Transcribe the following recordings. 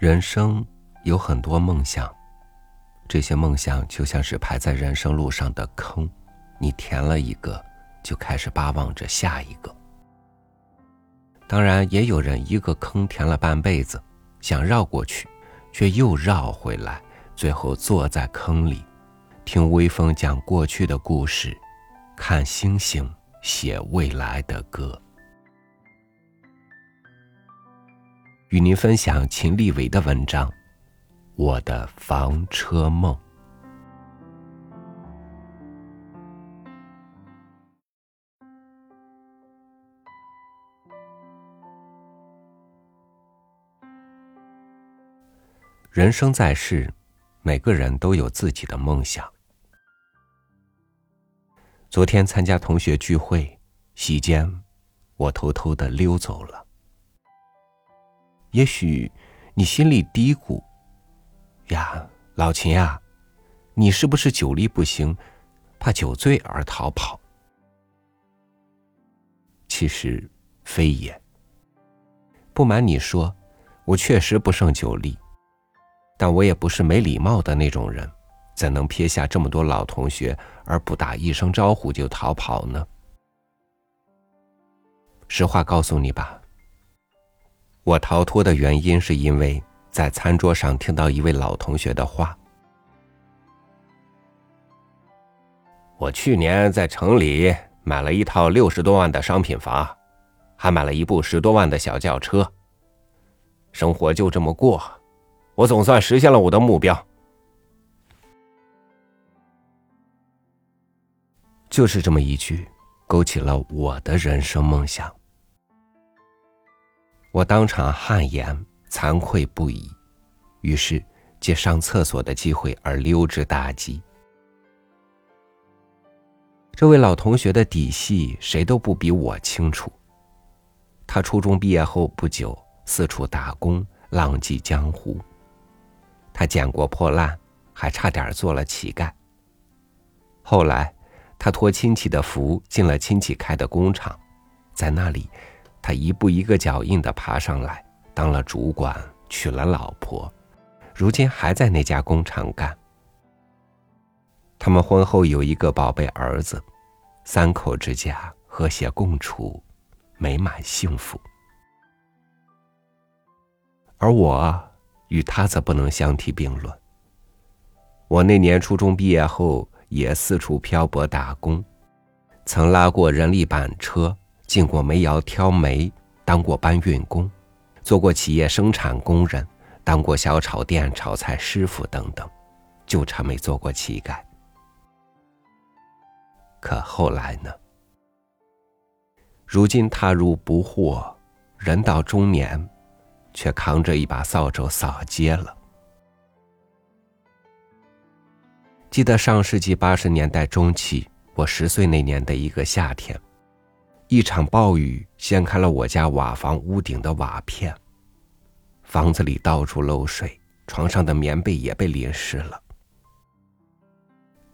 人生有很多梦想，这些梦想就像是排在人生路上的坑，你填了一个，就开始巴望着下一个。当然，也有人一个坑填了半辈子，想绕过去，却又绕回来，最后坐在坑里，听微风讲过去的故事，看星星写未来的歌。与您分享秦立伟的文章《我的房车梦》。人生在世，每个人都有自己的梦想。昨天参加同学聚会，席间，我偷偷的溜走了。也许你心里嘀咕：“呀，老秦呀，你是不是酒力不行，怕酒醉而逃跑？”其实非也。不瞒你说，我确实不胜酒力，但我也不是没礼貌的那种人，怎能撇下这么多老同学而不打一声招呼就逃跑呢？实话告诉你吧。我逃脱的原因是因为在餐桌上听到一位老同学的话。我去年在城里买了一套六十多万的商品房，还买了一部十多万的小轿车。生活就这么过，我总算实现了我的目标。就是这么一句，勾起了我的人生梦想。我当场汗颜，惭愧不已，于是借上厕所的机会而溜之大吉。这位老同学的底细，谁都不比我清楚。他初中毕业后不久，四处打工，浪迹江湖。他捡过破烂，还差点做了乞丐。后来，他托亲戚的福，进了亲戚开的工厂，在那里。他一步一个脚印的爬上来，当了主管，娶了老婆，如今还在那家工厂干。他们婚后有一个宝贝儿子，三口之家和谐共处，美满幸福。而我与他则不能相提并论。我那年初中毕业后，也四处漂泊打工，曾拉过人力板车。进过煤窑挑煤，当过搬运工，做过企业生产工人，当过小炒店炒菜师傅等等，就差没做过乞丐。可后来呢？如今踏入不惑，人到中年，却扛着一把扫帚扫街了。记得上世纪八十年代中期，我十岁那年的一个夏天。一场暴雨掀开了我家瓦房屋顶的瓦片，房子里到处漏水，床上的棉被也被淋湿了。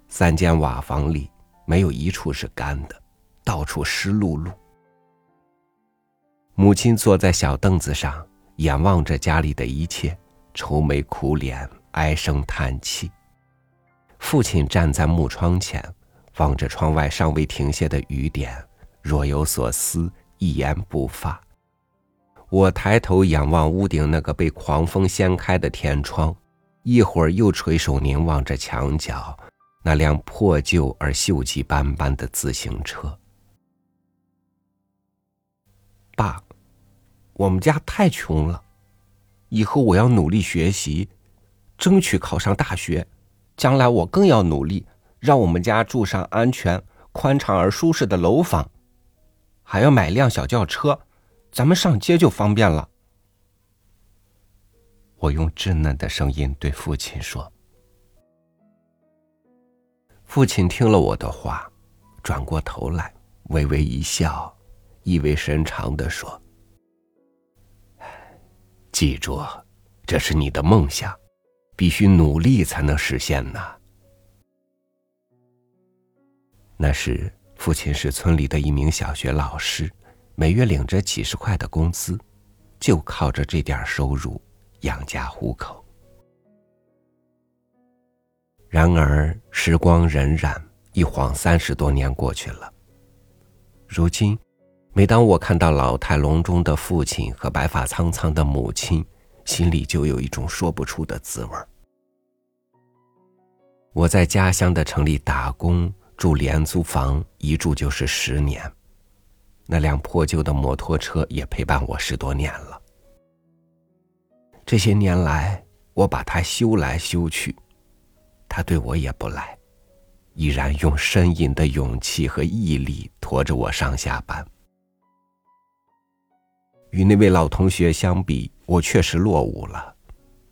三间瓦房里没有一处是干的，到处湿漉漉。母亲坐在小凳子上，眼望着家里的一切，愁眉苦脸，唉声叹气。父亲站在木窗前，望着窗外尚未停歇的雨点。若有所思，一言不发。我抬头仰望屋顶那个被狂风掀开的天窗，一会儿又垂手凝望着墙角那辆破旧而锈迹斑斑的自行车。爸，我们家太穷了，以后我要努力学习，争取考上大学。将来我更要努力，让我们家住上安全、宽敞而舒适的楼房。还要买辆小轿车，咱们上街就方便了。我用稚嫩的声音对父亲说。父亲听了我的话，转过头来，微微一笑，意味深长的说：“记住，这是你的梦想，必须努力才能实现呢。”那是。父亲是村里的一名小学老师，每月领着几十块的工资，就靠着这点收入养家糊口。然而时光荏苒，一晃三十多年过去了。如今，每当我看到老态龙钟的父亲和白发苍苍的母亲，心里就有一种说不出的滋味我在家乡的城里打工，住廉租房，一住就是十年。那辆破旧的摩托车也陪伴我十多年了。这些年来，我把它修来修去，它对我也不赖，依然用呻吟的勇气和毅力驮着我上下班。与那位老同学相比，我确实落伍了，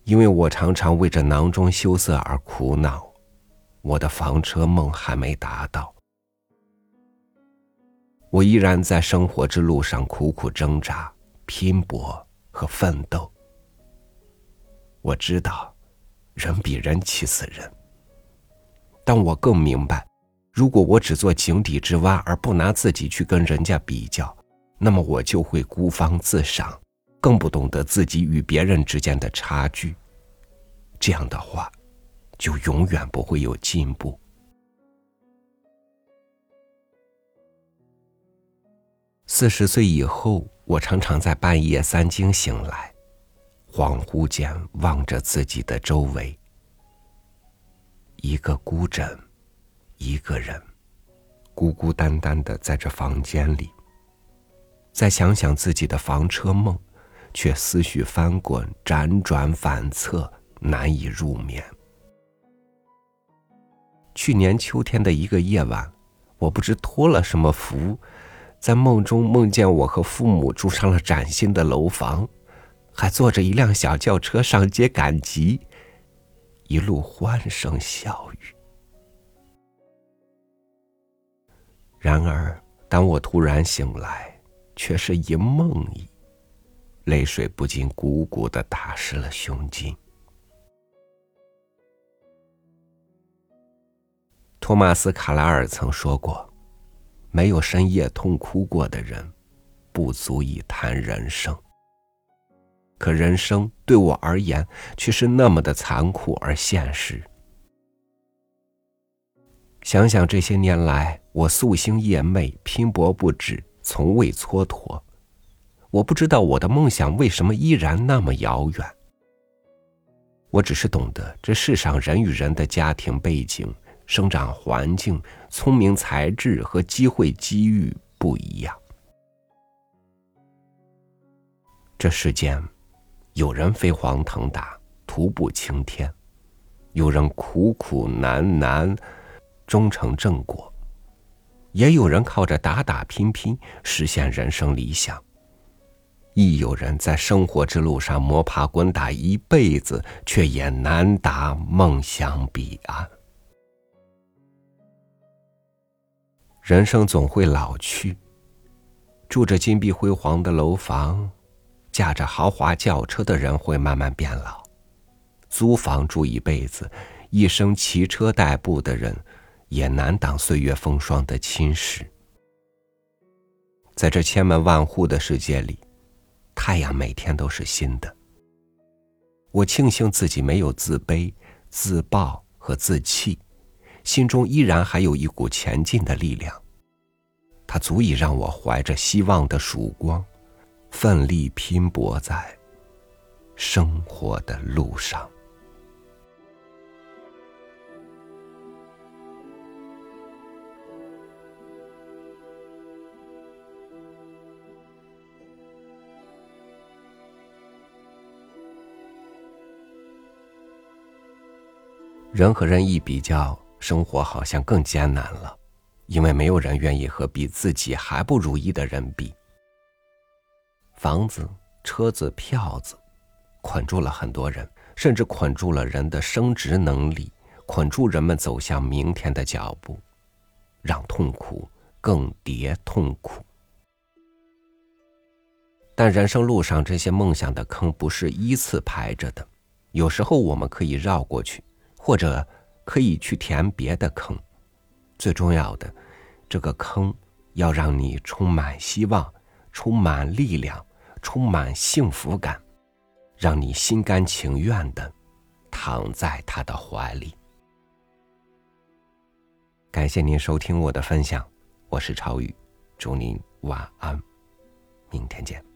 因为我常常为这囊中羞涩而苦恼，我的房车梦还没达到。我依然在生活之路上苦苦挣扎、拼搏和奋斗。我知道，人比人气死人。但我更明白，如果我只做井底之蛙，而不拿自己去跟人家比较，那么我就会孤芳自赏，更不懂得自己与别人之间的差距。这样的话，就永远不会有进步。四十岁以后，我常常在半夜三更醒来，恍惚间望着自己的周围，一个孤枕，一个人，孤孤单单的在这房间里。再想想自己的房车梦，却思绪翻滚，辗转反侧，难以入眠。去年秋天的一个夜晚，我不知托了什么福。在梦中梦见我和父母住上了崭新的楼房，还坐着一辆小轿车上街赶集，一路欢声笑语。然而，当我突然醒来，却是一梦呓，泪水不禁汩汩的打湿了胸襟。托马斯·卡拉尔曾说过。没有深夜痛哭过的人，不足以谈人生。可人生对我而言，却是那么的残酷而现实。想想这些年来，我夙兴夜寐，拼搏不止，从未蹉跎。我不知道我的梦想为什么依然那么遥远。我只是懂得，这世上人与人的家庭背景。生长环境、聪明才智和机会机遇不一样。这世间，有人飞黄腾达、徒步青天，有人苦苦难难、终成正果，也有人靠着打打拼拼实现人生理想。亦有人在生活之路上摸爬滚打一辈子，却也难达梦想彼岸。人生总会老去，住着金碧辉煌的楼房、驾着豪华轿车的人会慢慢变老；租房住一辈子、一生骑车代步的人，也难挡岁月风霜的侵蚀。在这千门万户的世界里，太阳每天都是新的。我庆幸自己没有自卑、自暴和自弃。心中依然还有一股前进的力量，它足以让我怀着希望的曙光，奋力拼搏在生活的路上。人和人一比较。生活好像更艰难了，因为没有人愿意和比自己还不如意的人比。房子、车子、票子，捆住了很多人，甚至捆住了人的升值能力，捆住人们走向明天的脚步，让痛苦更迭痛苦。但人生路上这些梦想的坑不是依次排着的，有时候我们可以绕过去，或者。可以去填别的坑，最重要的，这个坑要让你充满希望、充满力量、充满幸福感，让你心甘情愿的躺在他的怀里。感谢您收听我的分享，我是超宇，祝您晚安，明天见。